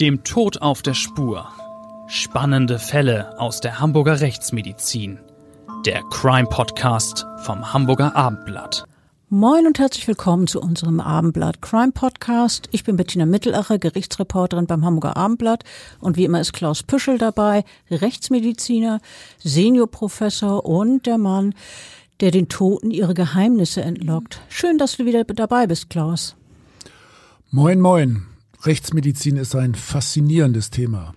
Dem Tod auf der Spur. Spannende Fälle aus der Hamburger Rechtsmedizin. Der Crime Podcast vom Hamburger Abendblatt. Moin und herzlich willkommen zu unserem Abendblatt Crime Podcast. Ich bin Bettina Mittelacher, Gerichtsreporterin beim Hamburger Abendblatt und wie immer ist Klaus Püschel dabei, Rechtsmediziner, Seniorprofessor und der Mann, der den Toten ihre Geheimnisse entlockt. Schön, dass du wieder dabei bist, Klaus. Moin, moin. Rechtsmedizin ist ein faszinierendes Thema.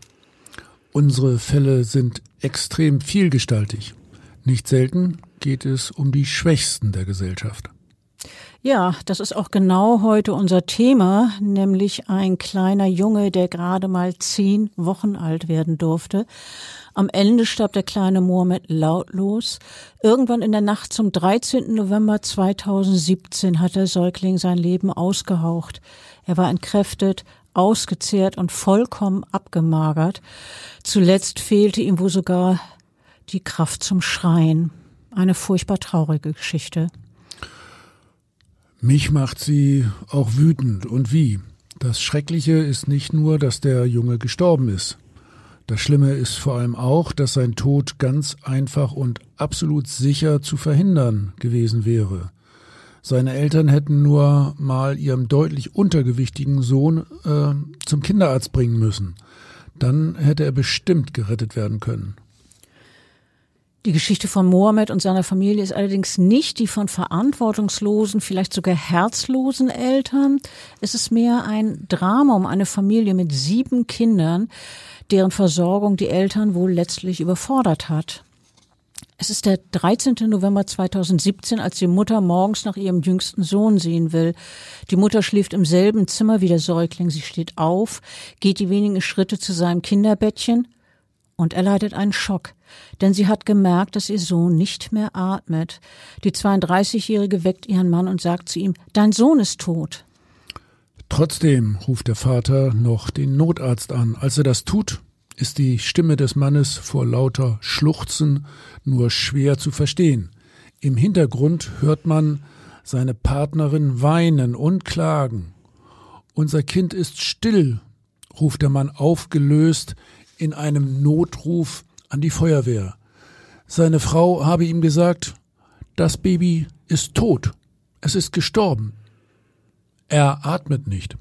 Unsere Fälle sind extrem vielgestaltig. Nicht selten geht es um die Schwächsten der Gesellschaft. Ja, das ist auch genau heute unser Thema, nämlich ein kleiner Junge, der gerade mal zehn Wochen alt werden durfte. Am Ende starb der kleine Mohammed lautlos. Irgendwann in der Nacht zum 13. November 2017 hat der Säugling sein Leben ausgehaucht. Er war entkräftet, ausgezehrt und vollkommen abgemagert. Zuletzt fehlte ihm wohl sogar die Kraft zum Schreien. Eine furchtbar traurige Geschichte. Mich macht sie auch wütend. Und wie? Das Schreckliche ist nicht nur, dass der Junge gestorben ist. Das Schlimme ist vor allem auch, dass sein Tod ganz einfach und absolut sicher zu verhindern gewesen wäre. Seine Eltern hätten nur mal ihrem deutlich untergewichtigen Sohn äh, zum Kinderarzt bringen müssen. Dann hätte er bestimmt gerettet werden können. Die Geschichte von Mohammed und seiner Familie ist allerdings nicht die von verantwortungslosen, vielleicht sogar herzlosen Eltern. Es ist mehr ein Drama um eine Familie mit sieben Kindern, deren Versorgung die Eltern wohl letztlich überfordert hat. Es ist der 13. November 2017, als die Mutter morgens nach ihrem jüngsten Sohn sehen will. Die Mutter schläft im selben Zimmer wie der Säugling. Sie steht auf, geht die wenigen Schritte zu seinem Kinderbettchen und er leidet einen Schock, denn sie hat gemerkt, dass ihr Sohn nicht mehr atmet. Die 32-Jährige weckt ihren Mann und sagt zu ihm, dein Sohn ist tot. Trotzdem ruft der Vater noch den Notarzt an. Als er das tut, ist die Stimme des Mannes vor lauter Schluchzen nur schwer zu verstehen. Im Hintergrund hört man seine Partnerin weinen und klagen. Unser Kind ist still, ruft der Mann aufgelöst in einem Notruf an die Feuerwehr. Seine Frau habe ihm gesagt, das Baby ist tot. Es ist gestorben. Er atmet nicht.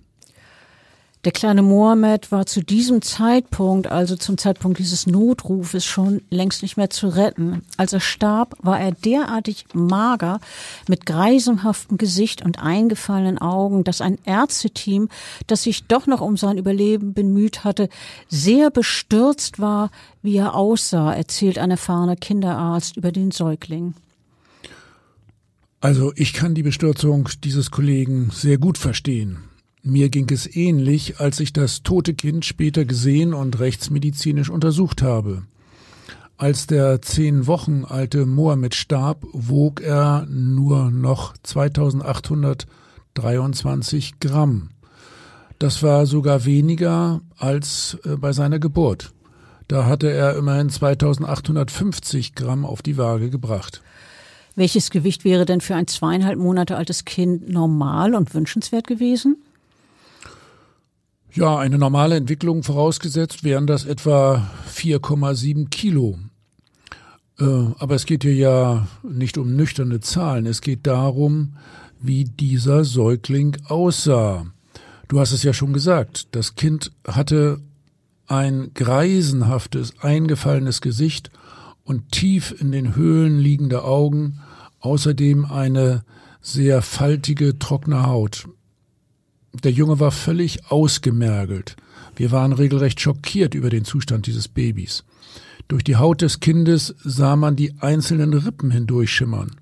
Der kleine Mohammed war zu diesem Zeitpunkt, also zum Zeitpunkt dieses Notrufes, schon längst nicht mehr zu retten. Als er starb, war er derartig mager, mit greisenhaftem Gesicht und eingefallenen Augen, dass ein Ärzteteam, das sich doch noch um sein Überleben bemüht hatte, sehr bestürzt war, wie er aussah, erzählt ein erfahrener Kinderarzt über den Säugling. Also ich kann die Bestürzung dieses Kollegen sehr gut verstehen. Mir ging es ähnlich, als ich das tote Kind später gesehen und rechtsmedizinisch untersucht habe. Als der zehn Wochen alte Mohammed starb, wog er nur noch 2823 Gramm. Das war sogar weniger als äh, bei seiner Geburt. Da hatte er immerhin 2850 Gramm auf die Waage gebracht. Welches Gewicht wäre denn für ein zweieinhalb Monate altes Kind normal und wünschenswert gewesen? Ja, eine normale Entwicklung vorausgesetzt wären das etwa 4,7 Kilo. Äh, aber es geht hier ja nicht um nüchterne Zahlen. Es geht darum, wie dieser Säugling aussah. Du hast es ja schon gesagt. Das Kind hatte ein greisenhaftes, eingefallenes Gesicht und tief in den Höhlen liegende Augen, außerdem eine sehr faltige, trockene Haut. Der Junge war völlig ausgemergelt. Wir waren regelrecht schockiert über den Zustand dieses Babys. Durch die Haut des Kindes sah man die einzelnen Rippen hindurchschimmern.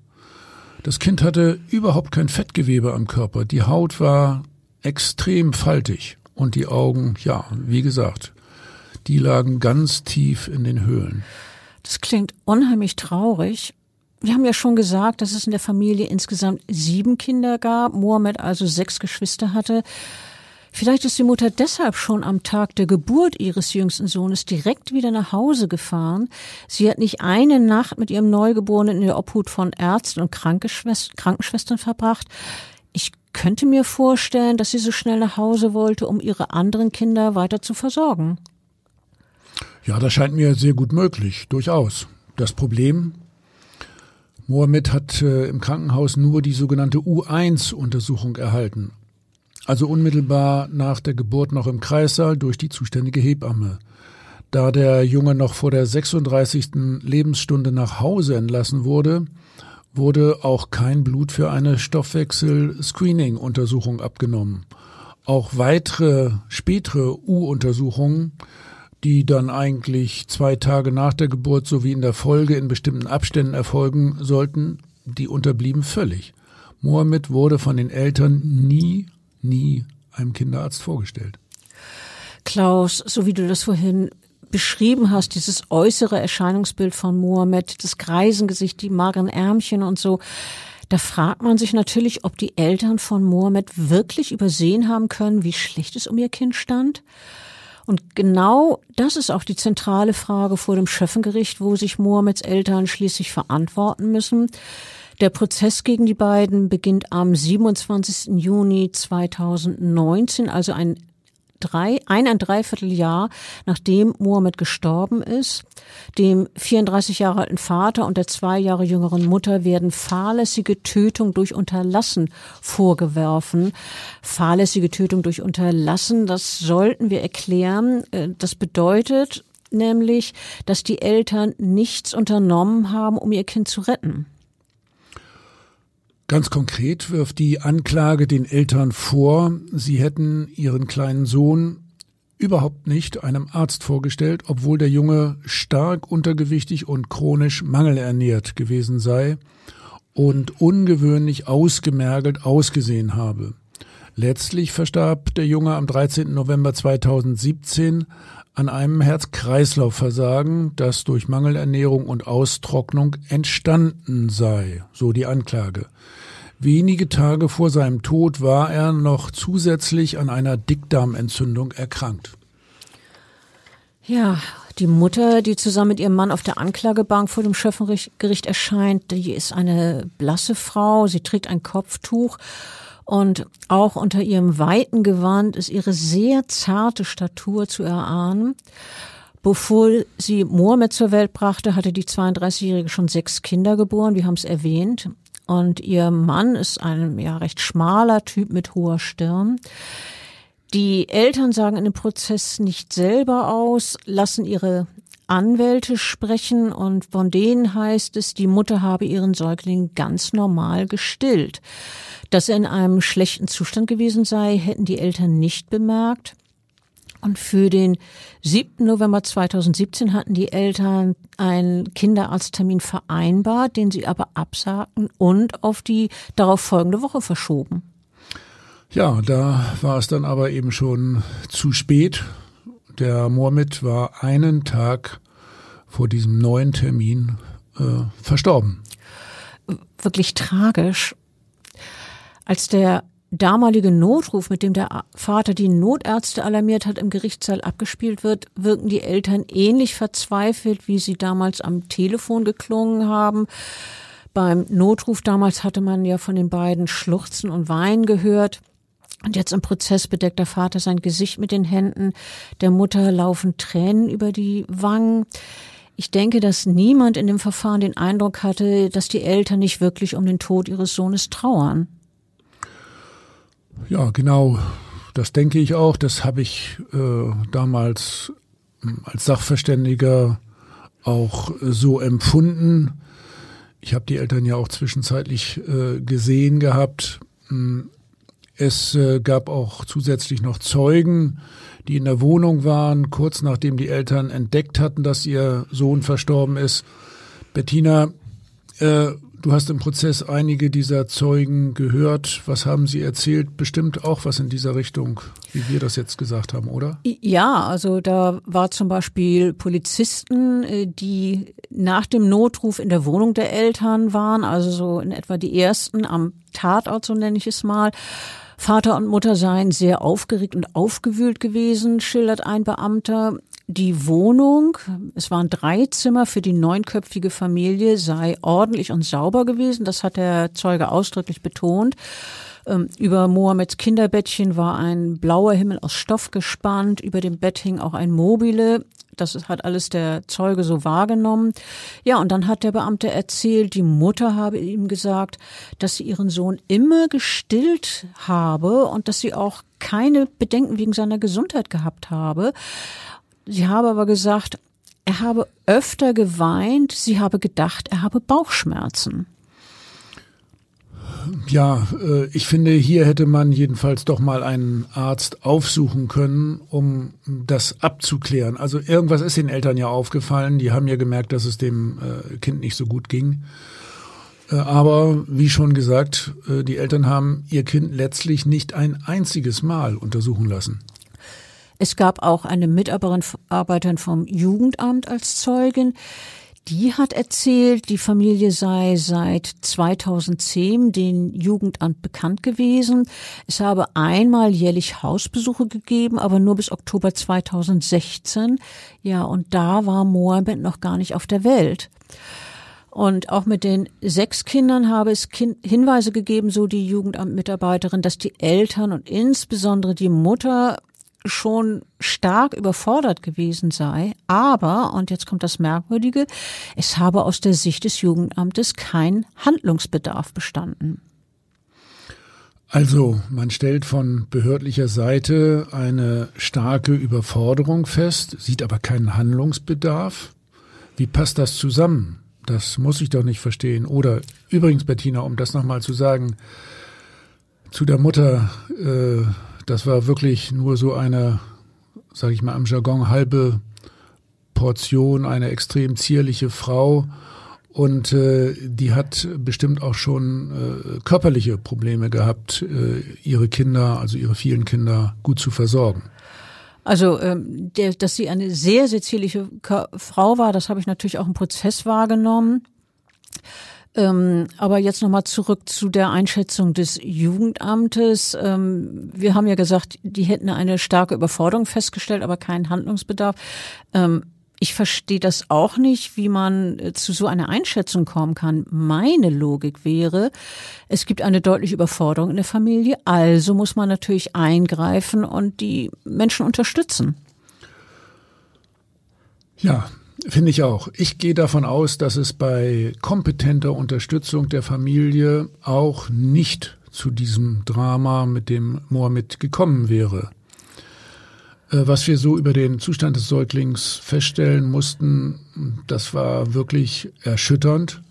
Das Kind hatte überhaupt kein Fettgewebe am Körper. Die Haut war extrem faltig und die Augen, ja, wie gesagt, die lagen ganz tief in den Höhlen. Das klingt unheimlich traurig wir haben ja schon gesagt, dass es in der Familie insgesamt sieben Kinder gab, Mohammed also sechs Geschwister hatte. Vielleicht ist die Mutter deshalb schon am Tag der Geburt ihres jüngsten Sohnes direkt wieder nach Hause gefahren. Sie hat nicht eine Nacht mit ihrem Neugeborenen in der Obhut von Ärzten und Krankenschwestern verbracht. Ich könnte mir vorstellen, dass sie so schnell nach Hause wollte, um ihre anderen Kinder weiter zu versorgen. Ja, das scheint mir sehr gut möglich, durchaus. Das Problem, Mohammed hat äh, im Krankenhaus nur die sogenannte U1-Untersuchung erhalten. Also unmittelbar nach der Geburt noch im Kreissaal durch die zuständige Hebamme. Da der Junge noch vor der 36. Lebensstunde nach Hause entlassen wurde, wurde auch kein Blut für eine Stoffwechsel-Screening-Untersuchung abgenommen. Auch weitere spätere U-Untersuchungen, die dann eigentlich zwei Tage nach der Geburt sowie in der Folge in bestimmten Abständen erfolgen sollten, die unterblieben völlig. Mohammed wurde von den Eltern nie, nie einem Kinderarzt vorgestellt. Klaus, so wie du das vorhin beschrieben hast, dieses äußere Erscheinungsbild von Mohammed, das Greisengesicht, die mageren Ärmchen und so, da fragt man sich natürlich, ob die Eltern von Mohammed wirklich übersehen haben können, wie schlecht es um ihr Kind stand. Und genau das ist auch die zentrale Frage vor dem Schöffengericht, wo sich Mohammeds Eltern schließlich verantworten müssen. Der Prozess gegen die beiden beginnt am 27. Juni 2019, also ein drei, ein, ein Dreivierteljahr, nachdem Mohammed gestorben ist. Dem 34 Jahre alten Vater und der zwei Jahre jüngeren Mutter werden fahrlässige Tötung durch Unterlassen vorgeworfen. Fahrlässige Tötung durch Unterlassen, das sollten wir erklären. Äh, das bedeutet nämlich, dass die Eltern nichts unternommen haben, um ihr Kind zu retten. Ganz konkret wirft die Anklage den Eltern vor, sie hätten ihren kleinen Sohn überhaupt nicht einem Arzt vorgestellt, obwohl der Junge stark untergewichtig und chronisch mangelernährt gewesen sei und ungewöhnlich ausgemergelt ausgesehen habe. Letztlich verstarb der Junge am 13. November 2017 an einem Herz-Kreislauf-Versagen, das durch Mangelernährung und Austrocknung entstanden sei, so die Anklage. Wenige Tage vor seinem Tod war er noch zusätzlich an einer Dickdarmentzündung erkrankt. Ja, die Mutter, die zusammen mit ihrem Mann auf der Anklagebank vor dem Schöffengericht erscheint, die ist eine blasse Frau, sie trägt ein Kopftuch und auch unter ihrem weiten Gewand ist ihre sehr zarte Statur zu erahnen. Bevor sie Mohammed zur Welt brachte, hatte die 32-Jährige schon sechs Kinder geboren, wir haben es erwähnt. Und ihr Mann ist ein ja recht schmaler Typ mit hoher Stirn. Die Eltern sagen in dem Prozess nicht selber aus, lassen ihre Anwälte sprechen und von denen heißt es, die Mutter habe ihren Säugling ganz normal gestillt. Dass er in einem schlechten Zustand gewesen sei, hätten die Eltern nicht bemerkt. Und für den 7. November 2017 hatten die Eltern einen Kinderarzttermin vereinbart, den sie aber absagten und auf die darauf folgende Woche verschoben. Ja, da war es dann aber eben schon zu spät. Der Mohammed war einen Tag vor diesem neuen Termin äh, verstorben. Wirklich tragisch. Als der damalige Notruf, mit dem der Vater die Notärzte alarmiert hat, im Gerichtssaal abgespielt wird, wirken die Eltern ähnlich verzweifelt, wie sie damals am Telefon geklungen haben. Beim Notruf damals hatte man ja von den beiden Schluchzen und Weinen gehört. Und jetzt im Prozess bedeckt der Vater sein Gesicht mit den Händen. Der Mutter laufen Tränen über die Wangen. Ich denke, dass niemand in dem Verfahren den Eindruck hatte, dass die Eltern nicht wirklich um den Tod ihres Sohnes trauern. Ja, genau. Das denke ich auch. Das habe ich äh, damals hm, als Sachverständiger auch äh, so empfunden. Ich habe die Eltern ja auch zwischenzeitlich äh, gesehen gehabt. Hm, es äh, gab auch zusätzlich noch Zeugen, die in der Wohnung waren, kurz nachdem die Eltern entdeckt hatten, dass ihr Sohn verstorben ist. Bettina, äh, Du hast im Prozess einige dieser Zeugen gehört. Was haben sie erzählt? Bestimmt auch was in dieser Richtung, wie wir das jetzt gesagt haben, oder? Ja, also da war zum Beispiel Polizisten, äh, die nach dem Notruf in der Wohnung der Eltern waren, also so in etwa die ersten am Tatort, so nenne ich es mal. Vater und Mutter seien sehr aufgeregt und aufgewühlt gewesen, schildert ein Beamter die Wohnung, es waren drei Zimmer für die neunköpfige Familie, sei ordentlich und sauber gewesen. Das hat der Zeuge ausdrücklich betont. Ähm, über Mohammeds Kinderbettchen war ein blauer Himmel aus Stoff gespannt, über dem Bett hing auch ein Mobile. Das hat alles der Zeuge so wahrgenommen. Ja, und dann hat der Beamte erzählt, die Mutter habe ihm gesagt, dass sie ihren Sohn immer gestillt habe und dass sie auch keine Bedenken wegen seiner Gesundheit gehabt habe. Sie habe aber gesagt, er habe öfter geweint, sie habe gedacht, er habe Bauchschmerzen. Ja, äh, ich finde, hier hätte man jedenfalls doch mal einen Arzt aufsuchen können, um das abzuklären. Also irgendwas ist den Eltern ja aufgefallen. Die haben ja gemerkt, dass es dem äh, Kind nicht so gut ging. Äh, aber wie schon gesagt, die Eltern haben ihr Kind letztlich nicht ein einziges Mal untersuchen lassen. Es gab auch eine Mitarbeiterin vom Jugendamt als Zeugin. Die hat erzählt, die Familie sei seit 2010 den Jugendamt bekannt gewesen. Es habe einmal jährlich Hausbesuche gegeben, aber nur bis Oktober 2016. Ja, und da war Mohammed noch gar nicht auf der Welt. Und auch mit den sechs Kindern habe es Hinweise gegeben, so die Jugendamtmitarbeiterin, dass die Eltern und insbesondere die Mutter schon stark überfordert gewesen sei. Aber, und jetzt kommt das Merkwürdige, es habe aus der Sicht des Jugendamtes kein Handlungsbedarf bestanden. Also, man stellt von behördlicher Seite eine starke Überforderung fest, sieht aber keinen Handlungsbedarf. Wie passt das zusammen? Das muss ich doch nicht verstehen. Oder übrigens, Bettina, um das nochmal zu sagen, zu der Mutter äh, das war wirklich nur so eine, sage ich mal am Jargon, halbe Portion, eine extrem zierliche Frau. Und äh, die hat bestimmt auch schon äh, körperliche Probleme gehabt, äh, ihre Kinder, also ihre vielen Kinder, gut zu versorgen. Also, ähm, der, dass sie eine sehr, sehr zierliche Frau war, das habe ich natürlich auch im Prozess wahrgenommen. Ähm, aber jetzt nochmal zurück zu der Einschätzung des Jugendamtes. Ähm, wir haben ja gesagt, die hätten eine starke Überforderung festgestellt, aber keinen Handlungsbedarf. Ähm, ich verstehe das auch nicht, wie man äh, zu so einer Einschätzung kommen kann. Meine Logik wäre, es gibt eine deutliche Überforderung in der Familie, also muss man natürlich eingreifen und die Menschen unterstützen. Ja, Finde ich auch. Ich gehe davon aus, dass es bei kompetenter Unterstützung der Familie auch nicht zu diesem Drama mit dem Mohammed gekommen wäre. Äh, was wir so über den Zustand des Säuglings feststellen mussten, das war wirklich erschütternd.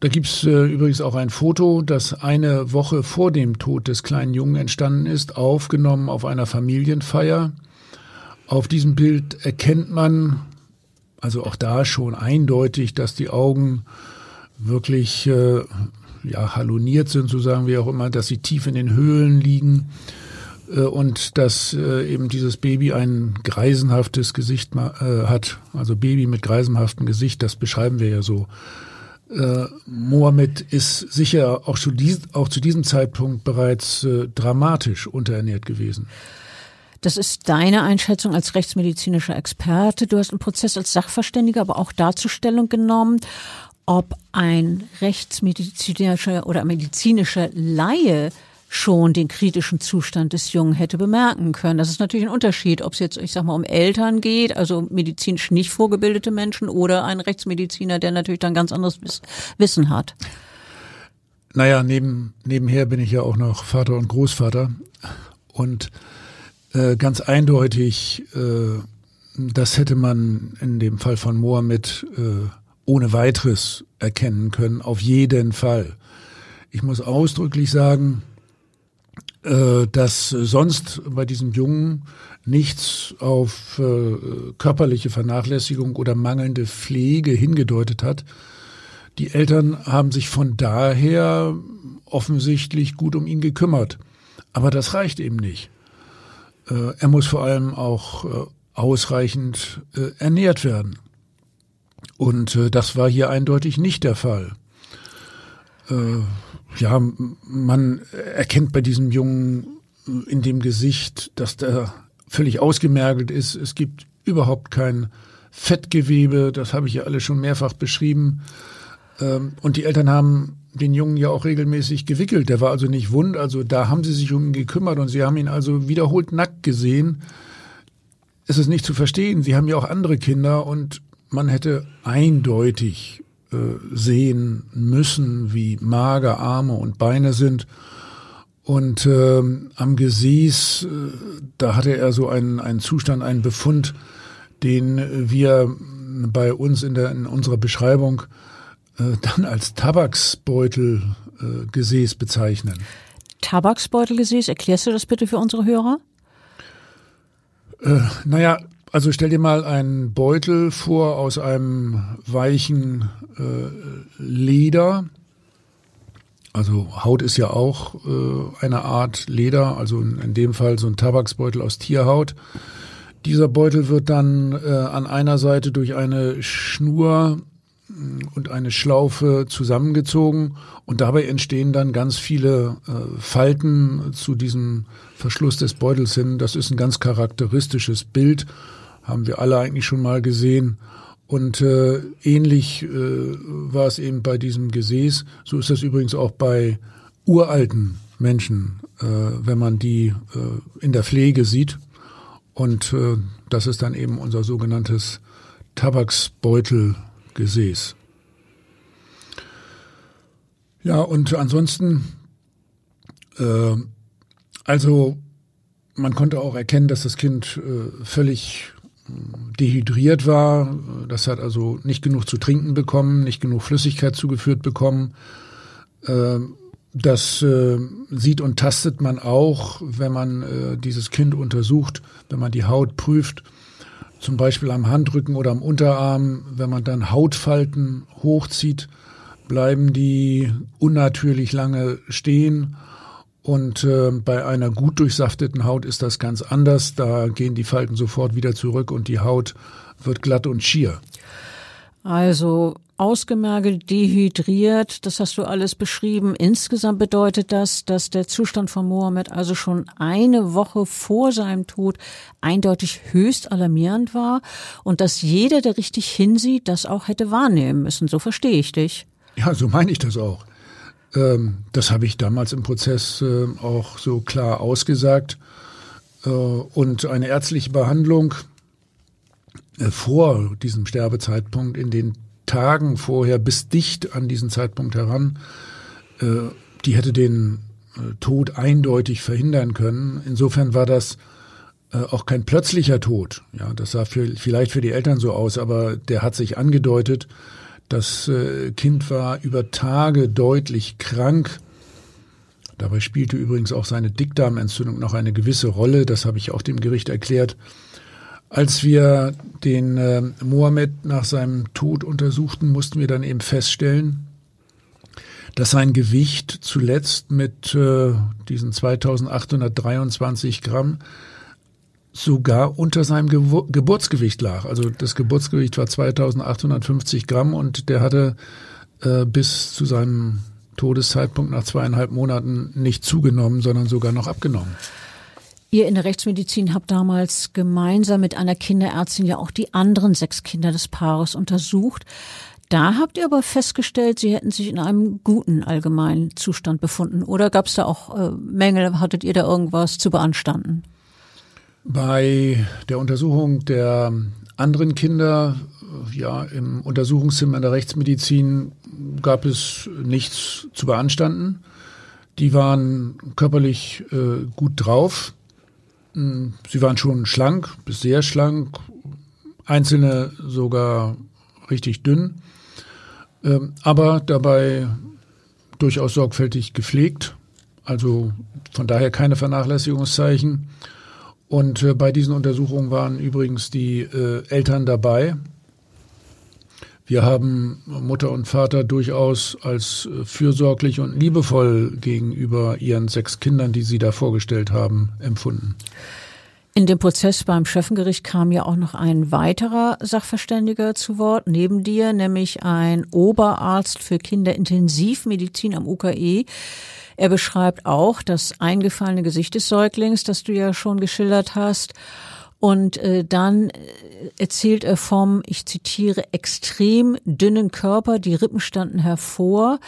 Da gibt's äh, übrigens auch ein Foto, das eine Woche vor dem Tod des kleinen Jungen entstanden ist, aufgenommen auf einer Familienfeier. Auf diesem Bild erkennt man, also auch da schon eindeutig, dass die Augen wirklich äh, ja, haloniert sind, so sagen wir auch immer, dass sie tief in den Höhlen liegen äh, und dass äh, eben dieses Baby ein greisenhaftes Gesicht äh, hat, also Baby mit greisenhaftem Gesicht, das beschreiben wir ja so. Äh, Mohammed ist sicher auch, zu, dies, auch zu diesem Zeitpunkt bereits äh, dramatisch unterernährt gewesen. Das ist deine Einschätzung als rechtsmedizinischer Experte. Du hast im Prozess als Sachverständiger aber auch dazu Stellung genommen, ob ein rechtsmedizinischer oder medizinischer Laie schon den kritischen Zustand des Jungen hätte bemerken können. Das ist natürlich ein Unterschied, ob es jetzt, ich sag mal, um Eltern geht, also medizinisch nicht vorgebildete Menschen oder ein Rechtsmediziner, der natürlich dann ganz anderes Wissen hat. Naja, neben, nebenher bin ich ja auch noch Vater und Großvater und äh, ganz eindeutig, äh, das hätte man in dem Fall von Mohammed äh, ohne weiteres erkennen können, auf jeden Fall. Ich muss ausdrücklich sagen, äh, dass sonst bei diesem Jungen nichts auf äh, körperliche Vernachlässigung oder mangelnde Pflege hingedeutet hat. Die Eltern haben sich von daher offensichtlich gut um ihn gekümmert. Aber das reicht eben nicht. Äh, er muss vor allem auch äh, ausreichend äh, ernährt werden. Und das war hier eindeutig nicht der Fall. ja, man erkennt bei diesem Jungen in dem Gesicht, dass der völlig ausgemergelt ist. Es gibt überhaupt kein Fettgewebe, das habe ich ja alle schon mehrfach beschrieben. Ähm, und die Eltern haben den Jungen ja auch regelmäßig gewickelt. Der war also nicht wund, also da haben sie sich um ihn gekümmert und sie haben ihn also wiederholt nackt gesehen. Es ist nicht zu verstehen. Sie haben ja auch andere Kinder und man hätte eindeutig äh, sehen müssen, wie mager Arme und Beine sind. Und ähm, am Gesäß, äh, da hatte er so einen, einen Zustand, einen Befund, den wir bei uns in, der, in unserer Beschreibung äh, dann als Tabaksbeutelgesäß äh, bezeichnen. Tabaksbeutelgesäß, erklärst du das bitte für unsere Hörer? Äh, naja, also stell dir mal einen Beutel vor aus einem weichen äh, Leder. Also Haut ist ja auch äh, eine Art Leder, also in, in, dem Fall so ein Tabaksbeutel aus Tierhaut. Dieser Beutel wird dann äh, an einer Seite durch eine Schnur und eine Schlaufe zusammengezogen und dabei entstehen dann ganz viele äh, Falten zu diesem Verschluss des Beutels hin. Das ist ein ganz charakteristisches Bild, haben wir alle eigentlich schon mal gesehen. Und äh, ähnlich äh, war es eben bei diesem Gesäß. So ist das übrigens auch bei uralten Menschen, äh, wenn man die äh, in der Pflege sieht. Und äh, das ist dann eben unser sogenanntes Tabaksbeutel Gesäß. Ja, und ansonsten, äh, also man konnte auch erkennen, dass das Kind äh, völlig äh, dehydriert war. Das hat also nicht genug zu trinken bekommen, nicht genug Flüssigkeit zugeführt bekommen. Äh, das äh, sieht und tastet man auch, wenn man äh, dieses Kind untersucht, wenn man die Haut prüft zum Beispiel am Handrücken oder am Unterarm, wenn man dann Hautfalten hochzieht, bleiben die unnatürlich lange stehen. Und äh, bei einer gut durchsafteten Haut ist das ganz anders. Da gehen die Falten sofort wieder zurück und die Haut wird glatt und schier. Also ausgemergelt, dehydriert, das hast du alles beschrieben. Insgesamt bedeutet das, dass der Zustand von Mohammed also schon eine Woche vor seinem Tod eindeutig höchst alarmierend war und dass jeder, der richtig hinsieht, das auch hätte wahrnehmen müssen. So verstehe ich dich. Ja, so meine ich das auch. Ähm, das habe ich damals im Prozess äh, auch so klar ausgesagt. Äh, und eine ärztliche Behandlung äh, vor diesem Sterbezeitpunkt in den Tagen vorher bis dicht an diesen Zeitpunkt heran, äh, die hätte den äh, Tod eindeutig verhindern können. Insofern war das äh, auch kein plötzlicher Tod. Ja, das sah für, vielleicht für die Eltern so aus, aber der hat sich angedeutet. Das äh, Kind war über Tage deutlich krank. Dabei spielte übrigens auch seine Dickdarmentzündung noch eine gewisse Rolle. Das habe ich auch dem Gericht erklärt. Als wir den äh, Mohammed nach seinem Tod untersuchten, mussten wir dann eben feststellen, dass sein Gewicht zuletzt mit äh, diesen 2823 Gramm sogar unter seinem Ge Geburtsgewicht lag. Also das Geburtsgewicht war 2850 Gramm und der hatte äh, bis zu seinem Todeszeitpunkt nach zweieinhalb Monaten nicht zugenommen, sondern sogar noch abgenommen. Ihr in der Rechtsmedizin habt damals gemeinsam mit einer Kinderärztin ja auch die anderen sechs Kinder des Paares untersucht. Da habt ihr aber festgestellt, sie hätten sich in einem guten allgemeinen Zustand befunden. Oder gab es da auch äh, Mängel? Hattet ihr da irgendwas zu beanstanden? Bei der Untersuchung der anderen Kinder, ja, im Untersuchungszimmer in der Rechtsmedizin gab es nichts zu beanstanden. Die waren körperlich äh, gut drauf. Hm, sie waren schon schlank, bis sehr schlank, einzelne sogar richtig dünn, ähm, aber dabei durchaus sorgfältig gepflegt, also von daher keine Vernachlässigungszeichen. Und äh, bei diesen Untersuchungen waren übrigens die äh, Eltern dabei, wir haben Mutter und Vater durchaus als äh, fürsorglich und liebevoll gegenüber ihren sechs Kindern, die sie da vorgestellt haben, empfunden. In dem Prozess beim Schöffengericht kam ja auch noch ein weiterer Sachverständiger zu Wort, neben dir, nämlich ein Oberarzt für Kinderintensivmedizin am UKE. Er beschreibt auch das eingefallene Gesicht des Säuglings, das du ja schon geschildert hast Und äh, dann äh, erzählt er vom, ich zitiere, extrem dünnen Körper, die Rippen standen hervor.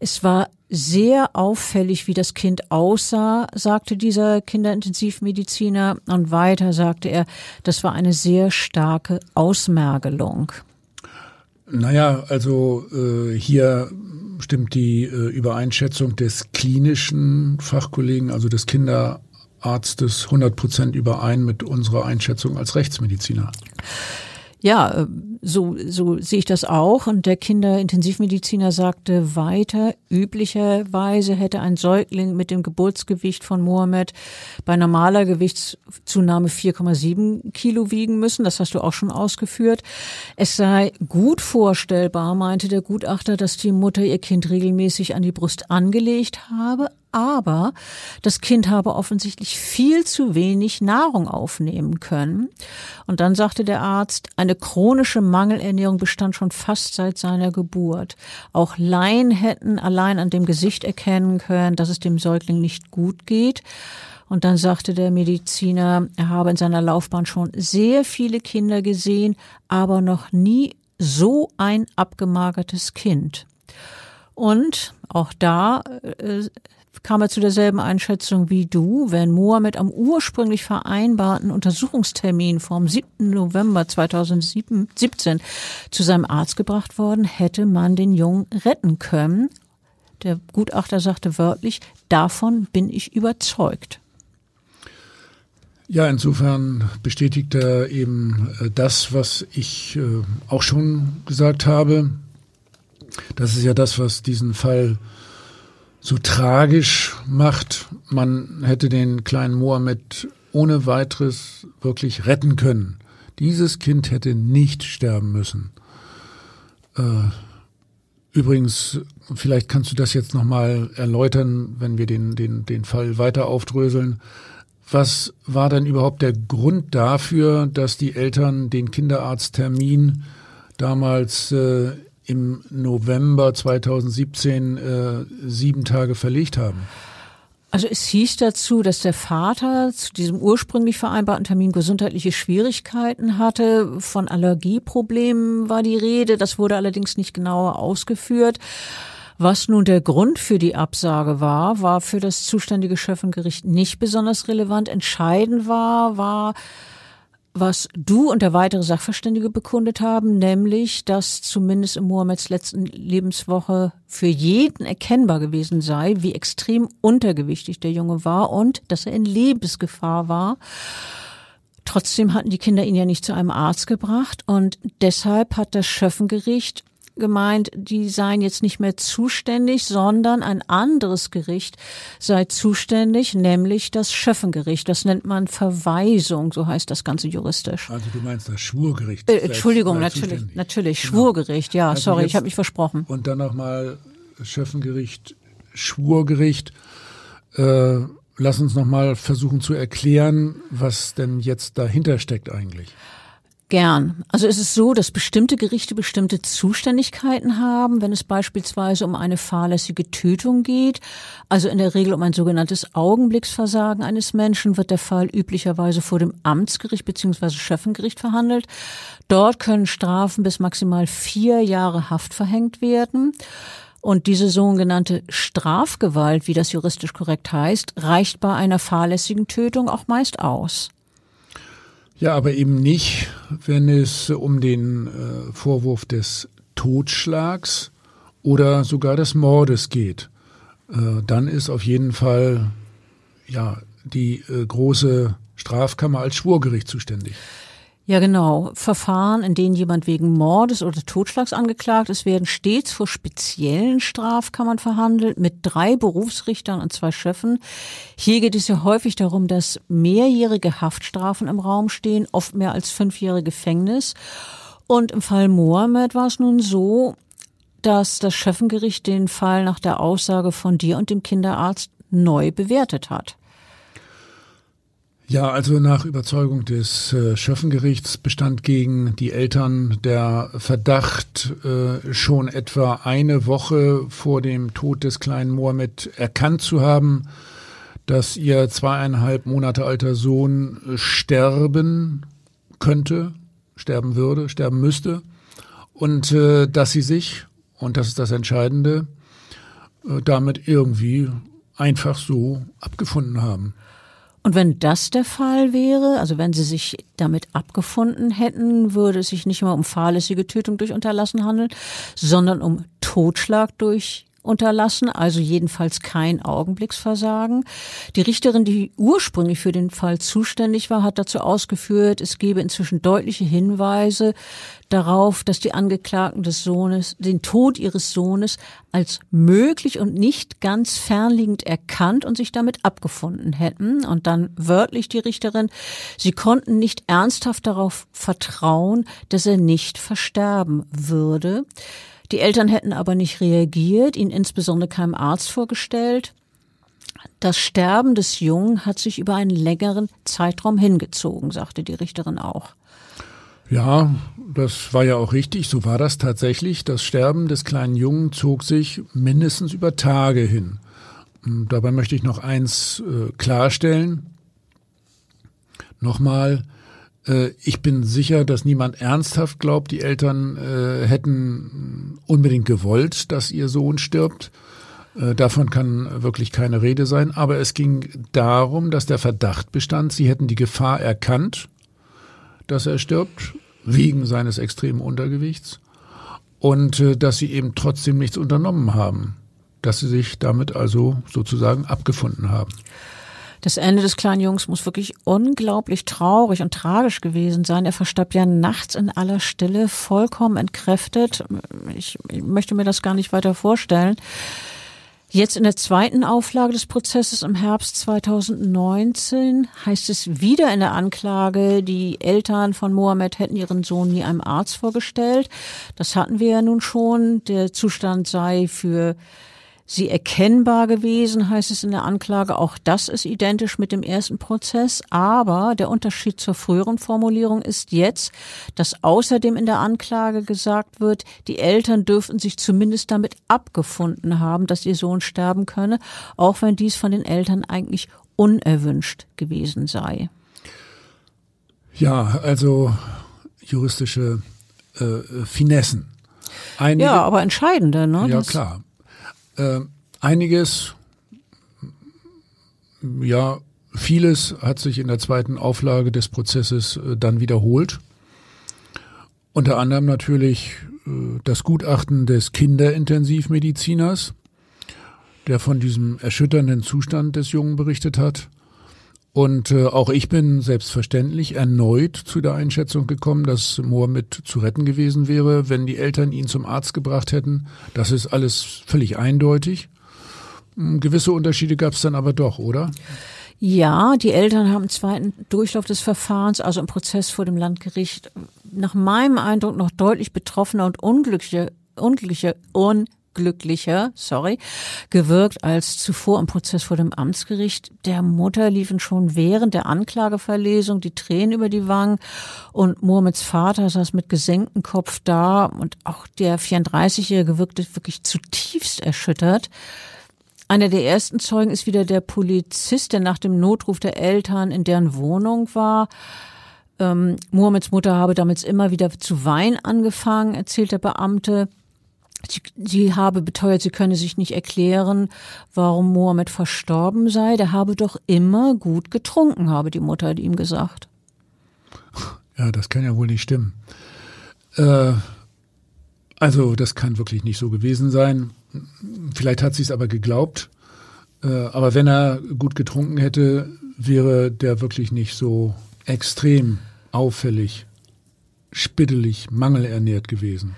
Es war sehr auffällig, wie das Kind aussah, sagte dieser Kinderintensivmediziner. Und weiter sagte er, das war eine sehr starke Ausmergelung. Naja, also äh, hier stimmt die äh, Übereinschätzung des klinischen Fachkollegen, also des Kinder Arztes 100 Prozent überein mit unserer Einschätzung als Rechtsmediziner. Ja, äh, so, so sehe ich das auch. Und der Kinderintensivmediziner sagte weiter, üblicherweise hätte ein Säugling mit dem Geburtsgewicht von Mohammed bei normaler Gewichtszunahme 4,7 Kilo wiegen müssen. Das hast du auch schon ausgeführt. Es sei gut vorstellbar, meinte der Gutachter, dass die Mutter ihr Kind regelmäßig an die Brust angelegt habe, aber das Kind habe offensichtlich viel zu wenig Nahrung aufnehmen können. Und dann sagte der Arzt, eine chronische Mangelernährung bestand schon fast seit seiner Geburt. Auch Laien hätten allein an dem Gesicht erkennen können, dass es dem Säugling nicht gut geht. Und dann sagte der Mediziner, er habe in seiner Laufbahn schon sehr viele Kinder gesehen, aber noch nie so ein abgemagertes Kind. Und auch da äh, kam er zu derselben Einschätzung wie du. Wenn Mohammed am ursprünglich vereinbarten Untersuchungstermin vom 7. November 2017 zu seinem Arzt gebracht worden, hätte man den Jungen retten können. Der Gutachter sagte wörtlich, davon bin ich überzeugt. Ja, insofern bestätigt er eben äh, das, was ich äh, auch schon gesagt habe. Das ist ja das, was diesen Fall so tragisch macht. Man hätte den kleinen Mohammed ohne weiteres wirklich retten können. Dieses Kind hätte nicht sterben müssen. Äh, übrigens, vielleicht kannst du das jetzt nochmal erläutern, wenn wir den, den, den Fall weiter aufdröseln. Was war denn überhaupt der Grund dafür, dass die Eltern den Kinderarzttermin damals äh, im November 2017 äh, sieben Tage verlegt haben. Also es hieß dazu, dass der Vater zu diesem ursprünglich vereinbarten Termin gesundheitliche Schwierigkeiten hatte. Von Allergieproblemen war die Rede. Das wurde allerdings nicht genauer ausgeführt. Was nun der Grund für die Absage war, war für das zuständige Schöffengericht nicht besonders relevant. Entscheidend war, war, was du und der weitere Sachverständige bekundet haben, nämlich, dass zumindest in Mohammeds letzten Lebenswoche für jeden erkennbar gewesen sei, wie extrem untergewichtig der Junge war und dass er in Lebensgefahr war. Trotzdem hatten die Kinder ihn ja nicht zu einem Arzt gebracht und deshalb hat das Schöffengericht gemeint, die seien jetzt nicht mehr zuständig, sondern ein anderes Gericht sei zuständig, nämlich das Schöffengericht. Das nennt man Verweisung, so heißt das Ganze juristisch. Also du meinst das Schwurgericht. Äh, Entschuldigung, natürlich, natürlich, genau. Schwurgericht, ja, also sorry, ich habe mich versprochen. Und dann nochmal Schöffengericht, Schwurgericht. Äh, lass uns nochmal versuchen zu erklären, was denn jetzt dahinter steckt eigentlich. Gern. Also es ist so, dass bestimmte Gerichte bestimmte Zuständigkeiten haben, wenn es beispielsweise um eine fahrlässige Tötung geht. Also in der Regel um ein sogenanntes Augenblicksversagen eines Menschen wird der Fall üblicherweise vor dem Amtsgericht bzw. Schöffengericht verhandelt. Dort können Strafen bis maximal vier Jahre Haft verhängt werden. Und diese sogenannte Strafgewalt, wie das juristisch korrekt heißt, reicht bei einer fahrlässigen Tötung auch meist aus. Ja, aber eben nicht, wenn es um den äh, Vorwurf des Totschlags oder sogar des Mordes geht. Äh, dann ist auf jeden Fall ja die äh, große Strafkammer als Schwurgericht zuständig. Ja, genau. Verfahren, in denen jemand wegen Mordes oder Totschlags angeklagt ist, werden stets vor speziellen Strafkammern verhandelt mit drei Berufsrichtern und zwei Schöffen. Hier geht es ja häufig darum, dass mehrjährige Haftstrafen im Raum stehen, oft mehr als fünfjährige Gefängnis. Und im Fall Mohammed war es nun so, dass das Schöffengericht den Fall nach der Aussage von dir und dem Kinderarzt neu bewertet hat. Ja, also nach Überzeugung des äh, Schöffengerichts bestand gegen die Eltern der Verdacht, äh, schon etwa eine Woche vor dem Tod des kleinen Mohammed erkannt zu haben, dass ihr zweieinhalb Monate alter Sohn sterben könnte, sterben würde, sterben müsste und äh, dass sie sich, und das ist das Entscheidende, äh, damit irgendwie einfach so abgefunden haben. Und wenn das der Fall wäre, also wenn sie sich damit abgefunden hätten, würde es sich nicht mehr um fahrlässige Tötung durch Unterlassen handeln, sondern um Totschlag durch unterlassen, also jedenfalls kein Augenblicksversagen. Die Richterin, die ursprünglich für den Fall zuständig war, hat dazu ausgeführt, es gebe inzwischen deutliche Hinweise darauf, dass die Angeklagten des Sohnes den Tod ihres Sohnes als möglich und nicht ganz fernliegend erkannt und sich damit abgefunden hätten. Und dann wörtlich die Richterin, sie konnten nicht ernsthaft darauf vertrauen, dass er nicht versterben würde. Die Eltern hätten aber nicht reagiert, ihn insbesondere keinem Arzt vorgestellt. Das Sterben des Jungen hat sich über einen längeren Zeitraum hingezogen, sagte die Richterin auch. Ja, das war ja auch richtig, so war das tatsächlich. Das Sterben des kleinen Jungen zog sich mindestens über Tage hin. Und dabei möchte ich noch eins äh, klarstellen. Nochmal, ich bin sicher, dass niemand ernsthaft glaubt, die Eltern äh, hätten unbedingt gewollt, dass ihr Sohn stirbt. Äh, davon kann wirklich keine Rede sein. Aber es ging darum, dass der Verdacht bestand, sie hätten die Gefahr erkannt, dass er stirbt, wegen seines extremen Untergewichts. Und äh, dass sie eben trotzdem nichts unternommen haben. Dass sie sich damit also sozusagen abgefunden haben. Das Ende des kleinen Jungs muss wirklich unglaublich traurig und tragisch gewesen sein. Er verstarb ja nachts in aller Stille, vollkommen entkräftet. Ich, ich möchte mir das gar nicht weiter vorstellen. Jetzt in der zweiten Auflage des Prozesses im Herbst 2019 heißt es wieder in der Anklage, die Eltern von Mohammed hätten ihren Sohn nie einem Arzt vorgestellt. Das hatten wir ja nun schon. Der Zustand sei für sie erkennbar gewesen, heißt es in der Anklage. Auch das ist identisch mit dem ersten Prozess. Aber der Unterschied zur früheren Formulierung ist jetzt, dass außerdem in der Anklage gesagt wird, die Eltern dürften sich zumindest damit abgefunden haben, dass ihr Sohn sterben könne, auch wenn dies von den Eltern eigentlich unerwünscht gewesen sei. Ja, also juristische äh, Finessen. Einige, ja, aber entscheidende, ne? Ja, klar. Äh, einiges, ja, vieles hat sich in der zweiten Auflage des Prozesses äh, dann wiederholt. Unter anderem natürlich äh, das Gutachten des Kinderintensivmediziners, der von diesem erschütternden Zustand des Jungen berichtet hat. Und äh, auch ich bin selbstverständlich erneut zu der Einschätzung gekommen, dass Mohammed zu retten gewesen wäre, wenn die Eltern ihn zum Arzt gebracht hätten. Das ist alles völlig eindeutig. Hm, gewisse Unterschiede gab es dann aber doch, oder? Ja, die Eltern haben im zweiten Durchlauf des Verfahrens, also im Prozess vor dem Landgericht, nach meinem Eindruck noch deutlich betroffener und unglücklicher, unglücklicher, un glücklicher, sorry, gewirkt als zuvor im Prozess vor dem Amtsgericht. Der Mutter liefen schon während der Anklageverlesung die Tränen über die Wangen und Mohammeds Vater saß mit gesenktem Kopf da und auch der 34-Jährige wirkte wirklich zutiefst erschüttert. Einer der ersten Zeugen ist wieder der Polizist, der nach dem Notruf der Eltern in deren Wohnung war. Ähm, Mohammeds Mutter habe damals immer wieder zu weinen angefangen, erzählt der Beamte. Sie, sie habe beteuert, sie könne sich nicht erklären, warum Mohammed verstorben sei. Der habe doch immer gut getrunken, habe die Mutter ihm gesagt. Ja, das kann ja wohl nicht stimmen. Äh, also, das kann wirklich nicht so gewesen sein. Vielleicht hat sie es aber geglaubt. Äh, aber wenn er gut getrunken hätte, wäre der wirklich nicht so extrem auffällig, spittelig, mangelernährt gewesen.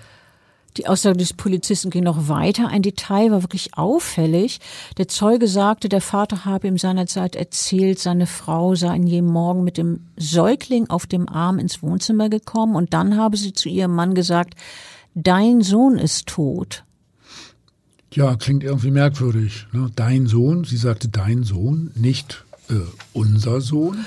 Die Aussage des Polizisten ging noch weiter. Ein Detail war wirklich auffällig. Der Zeuge sagte, der Vater habe ihm seinerzeit erzählt, seine Frau sei in jedem Morgen mit dem Säugling auf dem Arm ins Wohnzimmer gekommen und dann habe sie zu ihrem Mann gesagt, dein Sohn ist tot. Ja, klingt irgendwie merkwürdig. Ne? Dein Sohn, sie sagte dein Sohn, nicht äh, unser Sohn.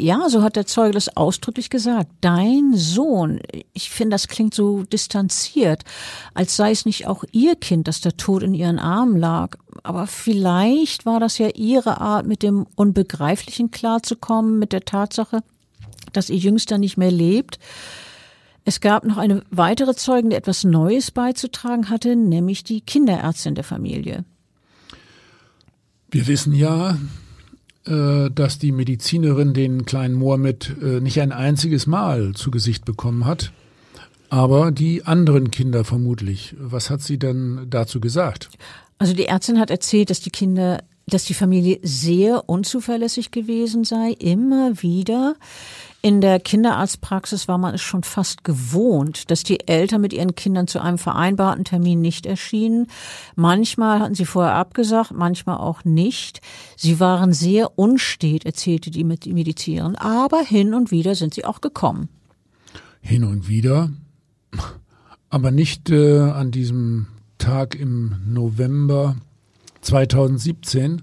Ja, so hat der Zeuge das ausdrücklich gesagt. Dein Sohn. Ich finde, das klingt so distanziert, als sei es nicht auch ihr Kind, das der Tod in ihren Armen lag. Aber vielleicht war das ja ihre Art, mit dem Unbegreiflichen klarzukommen, mit der Tatsache, dass ihr Jüngster nicht mehr lebt. Es gab noch eine weitere Zeugin, die etwas Neues beizutragen hatte, nämlich die Kinderärztin der Familie. Wir wissen ja, dass die Medizinerin den kleinen Mohammed äh, nicht ein einziges Mal zu Gesicht bekommen hat, aber die anderen Kinder vermutlich. Was hat sie denn dazu gesagt? Also die Ärztin hat erzählt, dass die Kinder, dass die Familie sehr unzuverlässig gewesen sei, immer wieder. In der Kinderarztpraxis war man es schon fast gewohnt, dass die Eltern mit ihren Kindern zu einem vereinbarten Termin nicht erschienen. Manchmal hatten sie vorher abgesagt, manchmal auch nicht. Sie waren sehr unstet, erzählte die Medizinerin, aber hin und wieder sind sie auch gekommen. Hin und wieder, aber nicht äh, an diesem Tag im November 2017,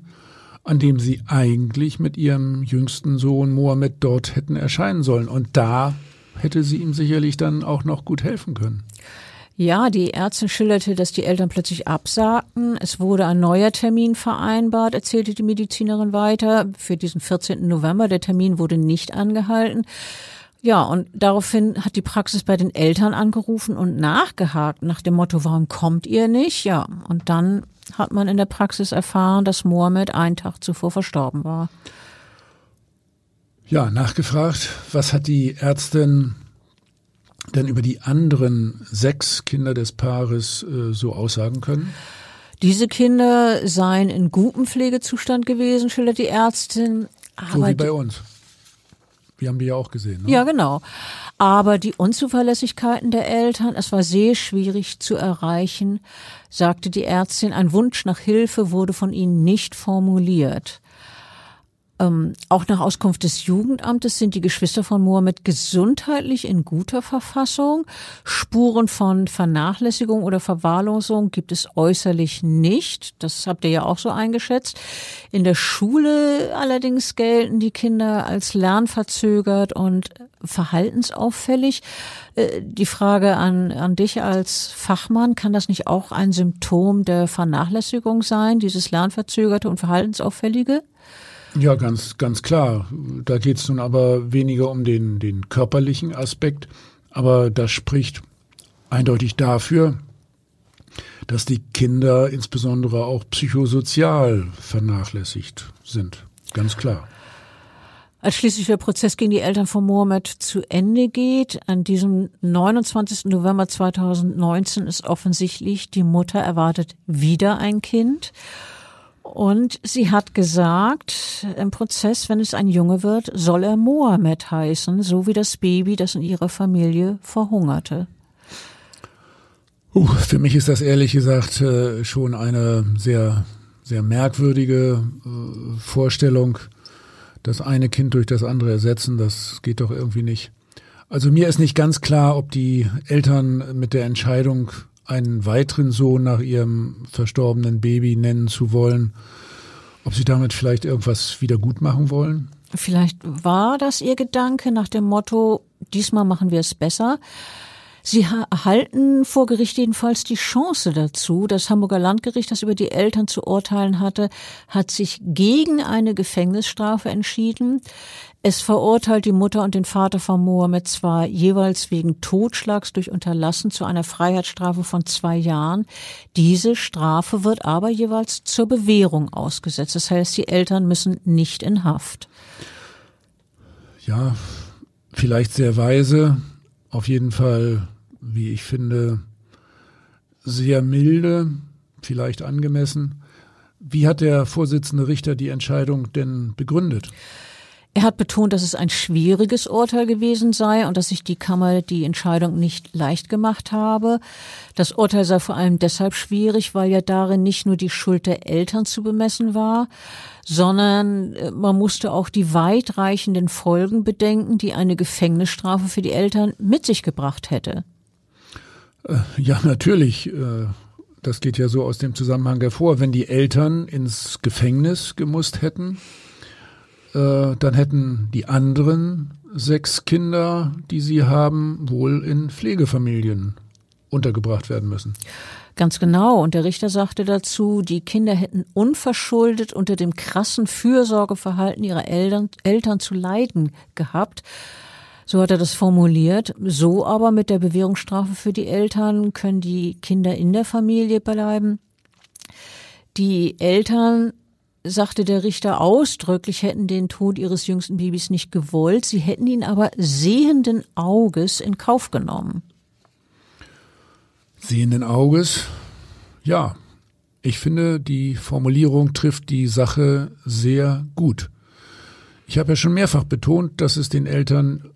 an dem sie eigentlich mit ihrem jüngsten Sohn Mohammed dort hätten erscheinen sollen. Und da hätte sie ihm sicherlich dann auch noch gut helfen können. Ja, die Ärztin schilderte, dass die Eltern plötzlich absagten. Es wurde ein neuer Termin vereinbart, erzählte die Medizinerin weiter, für diesen 14. November. Der Termin wurde nicht angehalten. Ja, und daraufhin hat die Praxis bei den Eltern angerufen und nachgehakt nach dem Motto, warum kommt ihr nicht? Ja, und dann hat man in der Praxis erfahren, dass Mohammed einen Tag zuvor verstorben war. Ja, nachgefragt, was hat die Ärztin denn über die anderen sechs Kinder des Paares äh, so aussagen können? Diese Kinder seien in gutem Pflegezustand gewesen, schildert die Ärztin. so wie bei uns. Wir haben die ja auch gesehen. Ne? Ja, genau. Aber die Unzuverlässigkeiten der Eltern, es war sehr schwierig zu erreichen, sagte die Ärztin. Ein Wunsch nach Hilfe wurde von ihnen nicht formuliert. Ähm, auch nach Auskunft des Jugendamtes sind die Geschwister von Mohammed gesundheitlich in guter Verfassung. Spuren von Vernachlässigung oder Verwahrlosung gibt es äußerlich nicht. Das habt ihr ja auch so eingeschätzt. In der Schule allerdings gelten die Kinder als lernverzögert und verhaltensauffällig. Äh, die Frage an, an dich als Fachmann, kann das nicht auch ein Symptom der Vernachlässigung sein, dieses lernverzögerte und verhaltensauffällige? Ja, ganz, ganz klar. Da geht es nun aber weniger um den, den körperlichen Aspekt, aber das spricht eindeutig dafür, dass die Kinder insbesondere auch psychosozial vernachlässigt sind. Ganz klar. Als schließlich der Prozess gegen die Eltern von Mohammed zu Ende geht, an diesem 29. November 2019 ist offensichtlich, die Mutter erwartet wieder ein Kind. Und sie hat gesagt, im Prozess, wenn es ein Junge wird, soll er Mohammed heißen, so wie das Baby, das in ihrer Familie verhungerte. Uh, für mich ist das ehrlich gesagt äh, schon eine sehr, sehr merkwürdige äh, Vorstellung. Das eine Kind durch das andere ersetzen, das geht doch irgendwie nicht. Also mir ist nicht ganz klar, ob die Eltern mit der Entscheidung einen weiteren Sohn nach ihrem verstorbenen Baby nennen zu wollen, ob sie damit vielleicht irgendwas wieder gut machen wollen? Vielleicht war das ihr Gedanke nach dem Motto, diesmal machen wir es besser. Sie erhalten vor Gericht jedenfalls die Chance dazu. Das Hamburger Landgericht, das über die Eltern zu urteilen hatte, hat sich gegen eine Gefängnisstrafe entschieden. Es verurteilt die Mutter und den Vater von Mohammed zwar jeweils wegen Totschlags durch Unterlassen zu einer Freiheitsstrafe von zwei Jahren. Diese Strafe wird aber jeweils zur Bewährung ausgesetzt. Das heißt, die Eltern müssen nicht in Haft. Ja, vielleicht sehr weise, auf jeden Fall wie ich finde, sehr milde, vielleicht angemessen. Wie hat der Vorsitzende Richter die Entscheidung denn begründet? Er hat betont, dass es ein schwieriges Urteil gewesen sei und dass sich die Kammer die Entscheidung nicht leicht gemacht habe. Das Urteil sei vor allem deshalb schwierig, weil ja darin nicht nur die Schuld der Eltern zu bemessen war, sondern äh, man musste auch die weitreichenden Folgen bedenken, die eine Gefängnisstrafe für die Eltern mit sich gebracht hätte. Äh, ja, natürlich. Äh, das geht ja so aus dem Zusammenhang hervor. Wenn die Eltern ins Gefängnis gemusst hätten, äh, dann hätten die anderen sechs Kinder, die sie haben, wohl in Pflegefamilien untergebracht werden müssen. Ganz genau. Und der Richter sagte dazu, die Kinder hätten unverschuldet unter dem krassen Fürsorgeverhalten ihrer Eltern, Eltern zu leiden gehabt. So hat er das formuliert. So aber mit der Bewährungsstrafe für die Eltern können die Kinder in der Familie bleiben. Die Eltern sagte der Richter ausdrücklich, hätten den Tod ihres jüngsten Babys nicht gewollt, sie hätten ihn aber sehenden Auges in Kauf genommen. Sehenden Auges, ja. Ich finde, die Formulierung trifft die Sache sehr gut. Ich habe ja schon mehrfach betont, dass es den Eltern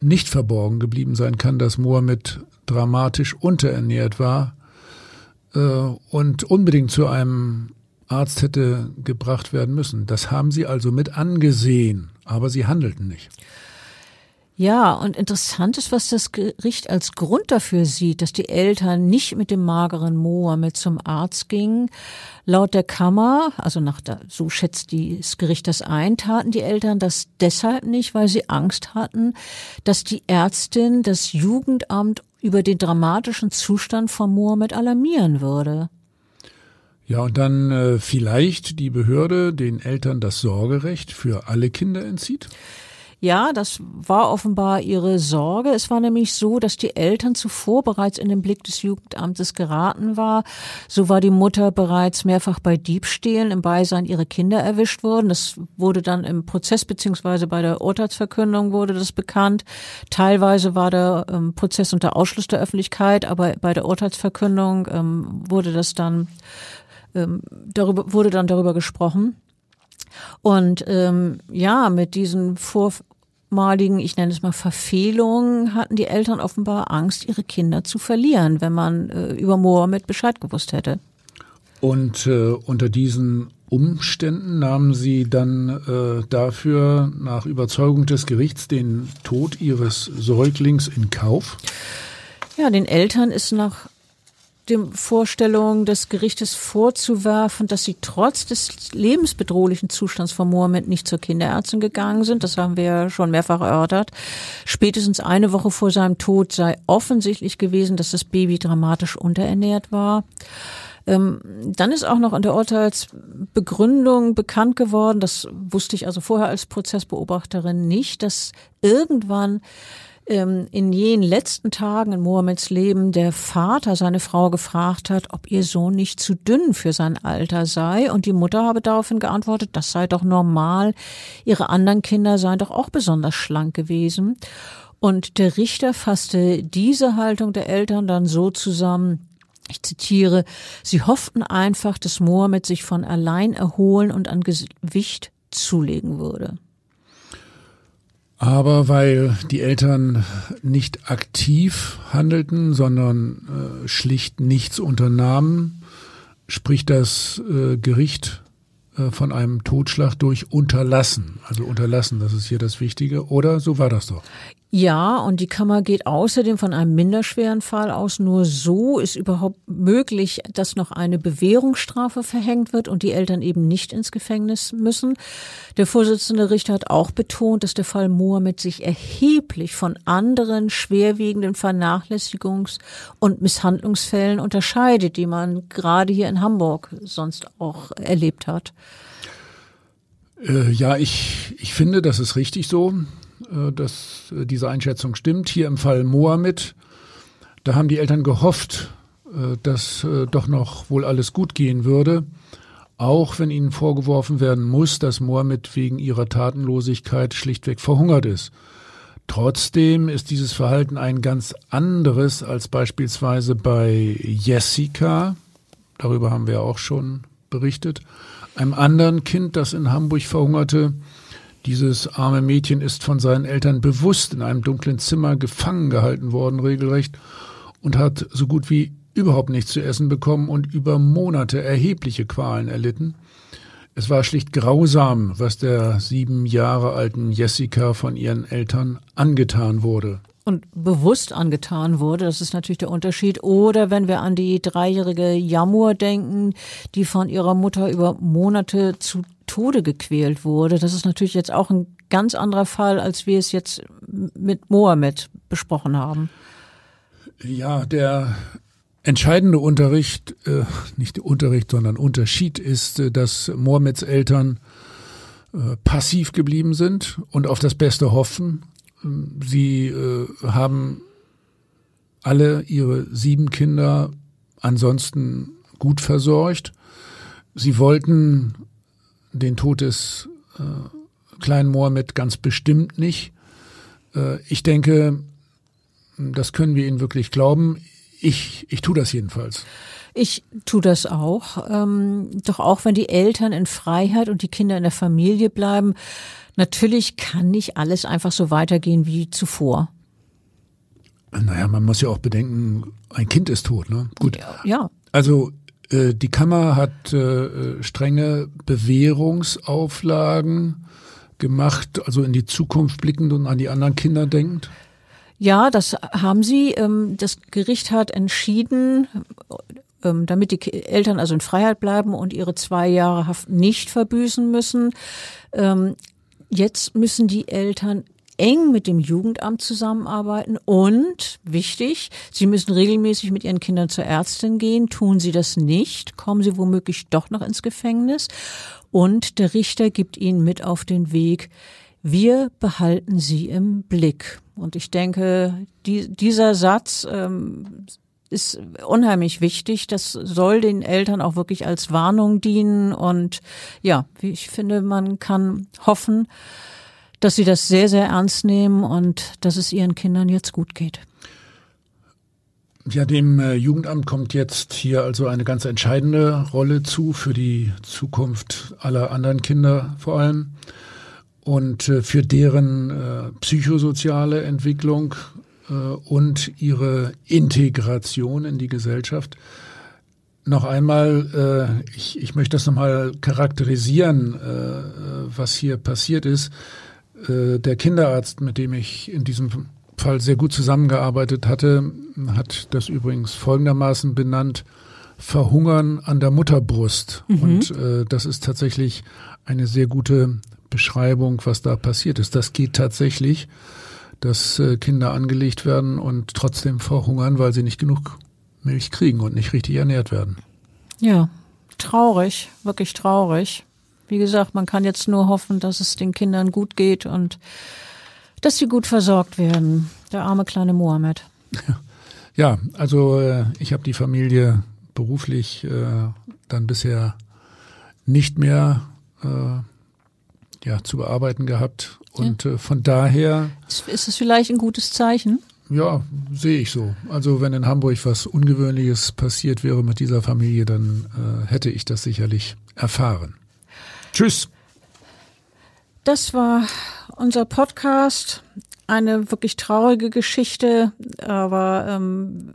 nicht verborgen geblieben sein kann, dass Mohammed dramatisch unterernährt war äh, und unbedingt zu einem Arzt hätte gebracht werden müssen. Das haben sie also mit angesehen, aber sie handelten nicht. Ja, und interessant ist, was das Gericht als Grund dafür sieht, dass die Eltern nicht mit dem mageren Mohammed zum Arzt gingen. Laut der Kammer, also nach der, so schätzt das Gericht das ein, taten die Eltern das deshalb nicht, weil sie Angst hatten, dass die Ärztin das Jugendamt über den dramatischen Zustand von Mohammed alarmieren würde. Ja, und dann äh, vielleicht die Behörde den Eltern das Sorgerecht für alle Kinder entzieht? Ja, das war offenbar ihre Sorge. Es war nämlich so, dass die Eltern zuvor bereits in den Blick des Jugendamtes geraten war. So war die Mutter bereits mehrfach bei Diebstählen im Beisein ihrer Kinder erwischt worden. Das wurde dann im Prozess beziehungsweise bei der Urteilsverkündung wurde das bekannt. Teilweise war der ähm, Prozess unter Ausschluss der Öffentlichkeit, aber bei der Urteilsverkündung ähm, wurde das dann ähm, darüber wurde dann darüber gesprochen. Und ähm, ja, mit diesen vormaligen, ich nenne es mal Verfehlungen, hatten die Eltern offenbar Angst, ihre Kinder zu verlieren, wenn man äh, über Mohammed Bescheid gewusst hätte. Und äh, unter diesen Umständen nahmen sie dann äh, dafür nach Überzeugung des Gerichts den Tod ihres Säuglings in Kauf? Ja, den Eltern ist nach dem Vorstellung des Gerichtes vorzuwerfen, dass sie trotz des lebensbedrohlichen Zustands von Mohammed nicht zur Kinderärztin gegangen sind. Das haben wir ja schon mehrfach erörtert. Spätestens eine Woche vor seinem Tod sei offensichtlich gewesen, dass das Baby dramatisch unterernährt war. Ähm, dann ist auch noch in der Urteilsbegründung bekannt geworden, das wusste ich also vorher als Prozessbeobachterin nicht, dass irgendwann in jenen letzten Tagen in Mohammeds Leben der Vater seine Frau gefragt hat, ob ihr Sohn nicht zu dünn für sein Alter sei. Und die Mutter habe daraufhin geantwortet, das sei doch normal. Ihre anderen Kinder seien doch auch besonders schlank gewesen. Und der Richter fasste diese Haltung der Eltern dann so zusammen, ich zitiere, sie hofften einfach, dass Mohammed sich von allein erholen und an Gewicht zulegen würde. Aber weil die Eltern nicht aktiv handelten, sondern äh, schlicht nichts unternahmen, spricht das äh, Gericht äh, von einem Totschlag durch Unterlassen. Also Unterlassen, das ist hier das Wichtige. Oder so war das doch. Ja, und die Kammer geht außerdem von einem minderschweren Fall aus. Nur so ist überhaupt möglich, dass noch eine Bewährungsstrafe verhängt wird und die Eltern eben nicht ins Gefängnis müssen. Der Vorsitzende Richter hat auch betont, dass der Fall Mohammed sich erheblich von anderen schwerwiegenden Vernachlässigungs- und Misshandlungsfällen unterscheidet, die man gerade hier in Hamburg sonst auch erlebt hat. Äh, ja, ich, ich finde, das ist richtig so. Äh, dass äh, diese Einschätzung stimmt. Hier im Fall Mohammed, da haben die Eltern gehofft, äh, dass doch noch wohl alles gut gehen würde, auch wenn ihnen vorgeworfen werden muss, dass Mohammed wegen ihrer Tatenlosigkeit schlichtweg verhungert ist. Trotzdem ist dieses Verhalten ein ganz anderes als beispielsweise bei Jessica, darüber haben wir auch schon berichtet, einem anderen Kind, das in Hamburg verhungerte, dieses arme Mädchen ist von seinen Eltern bewusst in einem dunklen Zimmer gefangen gehalten worden, regelrecht, und hat so gut wie überhaupt nichts zu essen bekommen und über Monate erhebliche Qualen erlitten. Es war schlicht grausam, was der sieben Jahre alten Jessica von ihren Eltern angetan wurde und bewusst angetan wurde. Das ist natürlich der Unterschied. Oder wenn wir an die dreijährige Jamur denken, die von ihrer Mutter über Monate zu Tode gequält wurde. Das ist natürlich jetzt auch ein ganz anderer Fall, als wir es jetzt mit Mohammed besprochen haben. Ja, der entscheidende Unterricht, äh, nicht Unterricht, sondern Unterschied ist, äh, dass Mohammeds Eltern äh, passiv geblieben sind und auf das Beste hoffen. Ähm, sie äh, haben alle ihre sieben Kinder ansonsten gut versorgt. Sie wollten den Tod des äh, kleinen Mohammed ganz bestimmt nicht. Äh, ich denke, das können wir ihnen wirklich glauben. Ich, ich tue das jedenfalls. Ich tue das auch. Ähm, doch auch wenn die Eltern in Freiheit und die Kinder in der Familie bleiben, natürlich kann nicht alles einfach so weitergehen wie zuvor. Naja, man muss ja auch bedenken, ein Kind ist tot, ne? Gut. Ja. ja. Also die Kammer hat äh, strenge Bewährungsauflagen gemacht, also in die Zukunft blickend und an die anderen Kinder denkend? Ja, das haben sie. Ähm, das Gericht hat entschieden, ähm, damit die Eltern also in Freiheit bleiben und ihre zwei Jahre Haft nicht verbüßen müssen. Ähm, jetzt müssen die Eltern eng mit dem Jugendamt zusammenarbeiten und, wichtig, sie müssen regelmäßig mit ihren Kindern zur Ärztin gehen. Tun sie das nicht, kommen sie womöglich doch noch ins Gefängnis. Und der Richter gibt ihnen mit auf den Weg, wir behalten sie im Blick. Und ich denke, die, dieser Satz ähm, ist unheimlich wichtig. Das soll den Eltern auch wirklich als Warnung dienen. Und ja, ich finde, man kann hoffen, dass sie das sehr, sehr ernst nehmen und dass es ihren Kindern jetzt gut geht. Ja, dem äh, Jugendamt kommt jetzt hier also eine ganz entscheidende Rolle zu für die Zukunft aller anderen Kinder vor allem und äh, für deren äh, psychosoziale Entwicklung und ihre Integration in die Gesellschaft. Noch einmal, ich, möchte das nochmal charakterisieren, was hier passiert ist. Der Kinderarzt, mit dem ich in diesem Fall sehr gut zusammengearbeitet hatte, hat das übrigens folgendermaßen benannt, Verhungern an der Mutterbrust. Mhm. Und äh, das ist tatsächlich eine sehr gute Beschreibung, was da passiert ist. Das geht tatsächlich, dass äh, Kinder angelegt werden und trotzdem verhungern, weil sie nicht genug Milch kriegen und nicht richtig ernährt werden. Ja, traurig, wirklich traurig. Wie gesagt, man kann jetzt nur hoffen, dass es den Kindern gut geht und dass sie gut versorgt werden. Der arme kleine Mohammed. Ja, also äh, ich habe die Familie beruflich äh, dann bisher nicht mehr äh, ja, zu bearbeiten gehabt. Und ja. äh, von daher. Ist es vielleicht ein gutes Zeichen? Ja, sehe ich so. Also wenn in Hamburg was Ungewöhnliches passiert wäre mit dieser Familie, dann äh, hätte ich das sicherlich erfahren. Tschüss. Das war unser Podcast. Eine wirklich traurige Geschichte, aber ähm,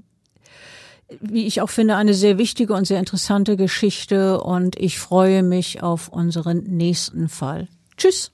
wie ich auch finde, eine sehr wichtige und sehr interessante Geschichte. Und ich freue mich auf unseren nächsten Fall. Tschüss.